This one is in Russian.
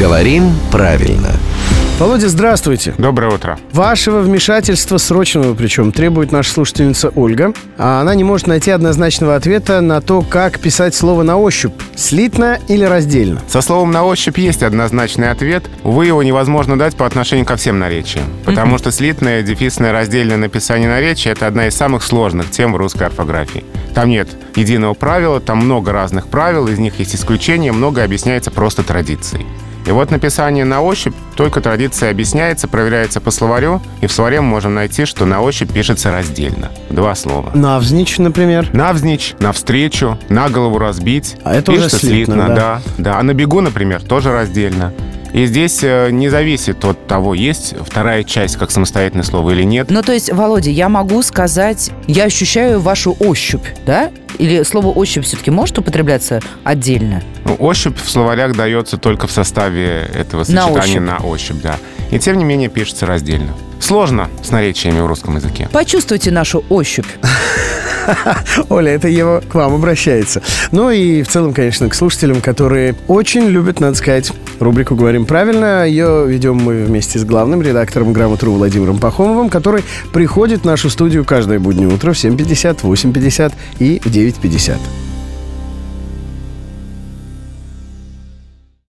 Говорим правильно. Володя, здравствуйте. Доброе утро. Вашего вмешательства, срочного причем, требует наша слушательница Ольга. А она не может найти однозначного ответа на то, как писать слово на ощупь. Слитно или раздельно? Со словом «на ощупь» есть однозначный ответ. Увы, его невозможно дать по отношению ко всем наречиям. Потому что слитное, дефисное, раздельное написание наречия — это одна из самых сложных тем в русской орфографии. Там нет единого правила, там много разных правил, из них есть исключения, многое объясняется просто традицией. И вот написание на ощупь только традиция объясняется, проверяется по словарю, и в словаре мы можем найти, что на ощупь пишется раздельно. Два слова. Навзничь, например. Навзничь, навстречу, на голову разбить. А это уже Пишется слитно, да. да. да. А на бегу, например, тоже раздельно. И здесь э, не зависит от того, есть вторая часть как самостоятельное слово или нет. Ну, то есть, Володя, я могу сказать, я ощущаю вашу ощупь, да? Или слово ощупь все-таки может употребляться отдельно? Ну, ощупь в словарях дается только в составе этого На сочетания ощупь. на ощупь, да. И тем не менее пишется раздельно. Сложно с наречиями в русском языке. Почувствуйте нашу ощупь. Оля, это Ева к вам обращается. Ну и в целом, конечно, к слушателям, которые очень любят, надо сказать, рубрику «Говорим правильно». Ее ведем мы вместе с главным редактором «Грамотру» Владимиром Пахомовым, который приходит в нашу студию каждое буднее утро в 7.50, 8.50 и в 9.50.